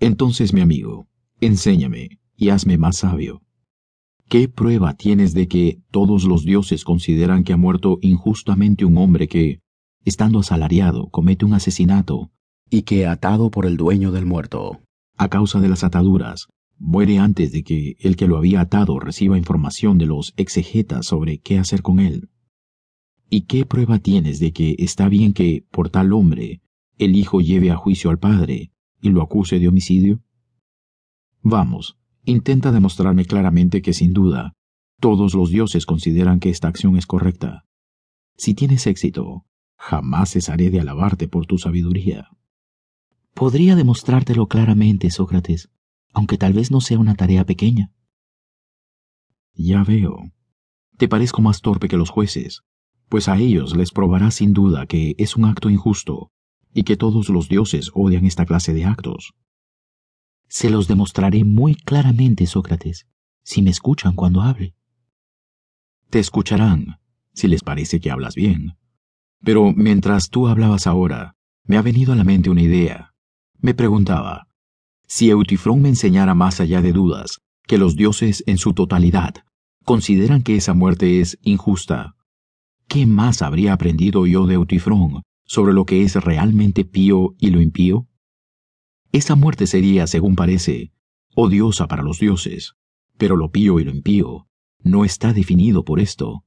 Entonces, mi amigo, enséñame y hazme más sabio. ¿Qué prueba tienes de que todos los dioses consideran que ha muerto injustamente un hombre que, estando asalariado, comete un asesinato, y que, atado por el dueño del muerto, a causa de las ataduras, muere antes de que el que lo había atado reciba información de los exegetas sobre qué hacer con él? ¿Y qué prueba tienes de que está bien que, por tal hombre, el hijo lleve a juicio al padre y lo acuse de homicidio? Vamos, intenta demostrarme claramente que sin duda todos los dioses consideran que esta acción es correcta. Si tienes éxito, jamás cesaré de alabarte por tu sabiduría. Podría demostrártelo claramente, Sócrates, aunque tal vez no sea una tarea pequeña. Ya veo. Te parezco más torpe que los jueces, pues a ellos les probará sin duda que es un acto injusto y que todos los dioses odian esta clase de actos. Se los demostraré muy claramente, Sócrates, si me escuchan cuando hable. Te escucharán, si les parece que hablas bien. Pero mientras tú hablabas ahora, me ha venido a la mente una idea. Me preguntaba, si Eutifrón me enseñara más allá de dudas que los dioses en su totalidad consideran que esa muerte es injusta, ¿qué más habría aprendido yo de Eutifrón sobre lo que es realmente pío y lo impío? Esa muerte sería, según parece, odiosa para los dioses, pero lo pío y lo impío no está definido por esto,